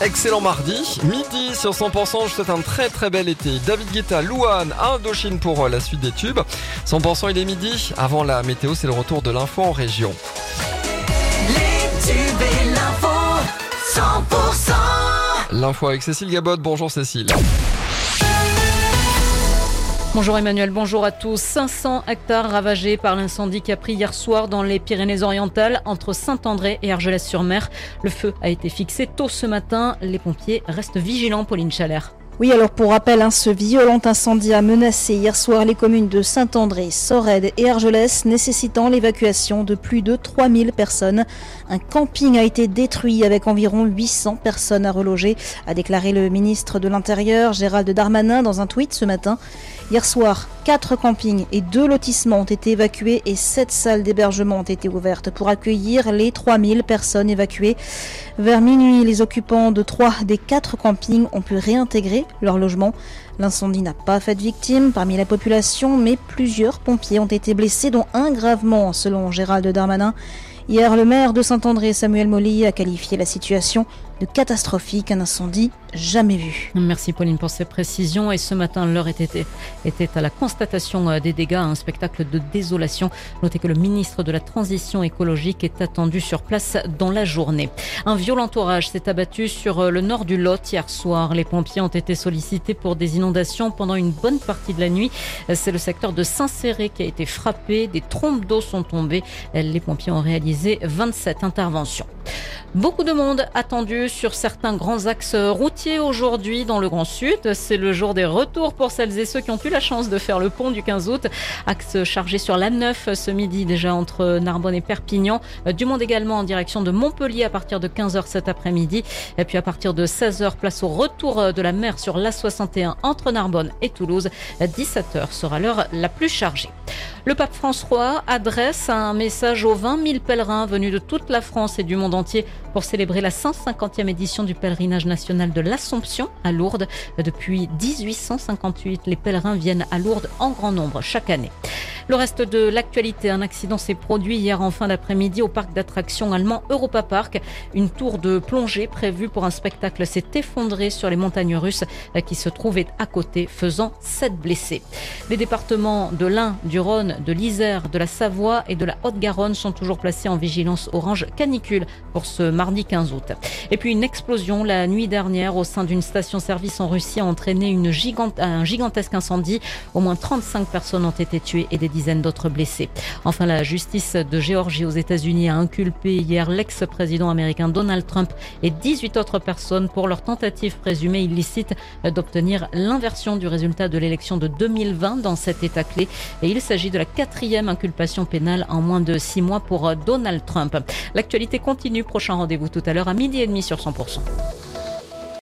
Excellent mardi, midi sur 100%, je souhaite un très très bel été. David Guetta, Louane, Indochine pour euh, la suite des tubes. 100% il est midi, avant la météo c'est le retour de l'info en région. Les tubes et l'info, 100%. L'info avec Cécile Gabot, bonjour Cécile. Bonjour Emmanuel, bonjour à tous. 500 hectares ravagés par l'incendie qui a pris hier soir dans les Pyrénées-Orientales entre Saint-André et Argelès-sur-Mer. Le feu a été fixé tôt ce matin. Les pompiers restent vigilants, Pauline Chalère. Oui, alors pour rappel, hein, ce violent incendie a menacé hier soir les communes de Saint-André, Sorède et Argelès, nécessitant l'évacuation de plus de 3000 personnes. Un camping a été détruit avec environ 800 personnes à reloger, a déclaré le ministre de l'Intérieur, Gérald Darmanin, dans un tweet ce matin. Hier soir, quatre campings et deux lotissements ont été évacués et sept salles d'hébergement ont été ouvertes pour accueillir les 3000 personnes évacuées. Vers minuit, les occupants de trois des quatre campings ont pu réintégrer leur logement. L'incendie n'a pas fait de victimes parmi la population, mais plusieurs pompiers ont été blessés, dont un gravement, selon Gérald Darmanin. Hier, le maire de Saint-André, Samuel Molly, a qualifié la situation de catastrophique, un incendie jamais vu. Merci Pauline pour ces précisions. Et ce matin, l'heure était, était à la constatation euh, des dégâts, un spectacle de désolation. Notez que le ministre de la Transition écologique est attendu sur place dans la journée. Un violent orage s'est abattu sur euh, le nord du Lot hier soir. Les pompiers ont été sollicités pour des inondations pendant une bonne partie de la nuit. C'est le secteur de Saint-Céré qui a été frappé. Des trompes d'eau sont tombées. Les pompiers ont réalisé 27 interventions. Beaucoup de monde attendu sur certains grands axes routiers aujourd'hui dans le Grand Sud. C'est le jour des retours pour celles et ceux qui ont eu la chance de faire le pont du 15 août. Axe chargé sur la 9 ce midi déjà entre Narbonne et Perpignan. Du monde également en direction de Montpellier à partir de 15h cet après-midi. Et puis à partir de 16h, place au retour de la mer sur l'A61 entre Narbonne et Toulouse. 17h sera l'heure la plus chargée. Le pape François adresse un message aux 20 000 pèlerins venus de toute la France et du monde entier pour célébrer la 150e édition du pèlerinage national de l'Assomption à Lourdes. Depuis 1858, les pèlerins viennent à Lourdes en grand nombre chaque année. Le reste de l'actualité, un accident s'est produit hier en fin d'après-midi au parc d'attractions allemand Europa Park. Une tour de plongée prévue pour un spectacle s'est effondrée sur les montagnes russes qui se trouvaient à côté, faisant sept blessés. Les départements de l'Ain, du Rhône, de l'Isère, de la Savoie et de la Haute-Garonne sont toujours placés en vigilance orange canicule pour ce mardi 15 août. Et puis une explosion la nuit dernière au sein d'une station-service en Russie a entraîné un gigantesque incendie. Au moins 35 personnes ont été tuées et des dizaines d'autres blessés. Enfin, la justice de Géorgie aux États-Unis a inculpé hier l'ex-président américain Donald Trump et 18 autres personnes pour leur tentative présumée illicite d'obtenir l'inversion du résultat de l'élection de 2020 dans cet État clé. Et il s'agit de la quatrième inculpation pénale en moins de six mois pour Donald Trump. L'actualité continue. Prochain rendez-vous tout à l'heure à midi et demi sur 100%.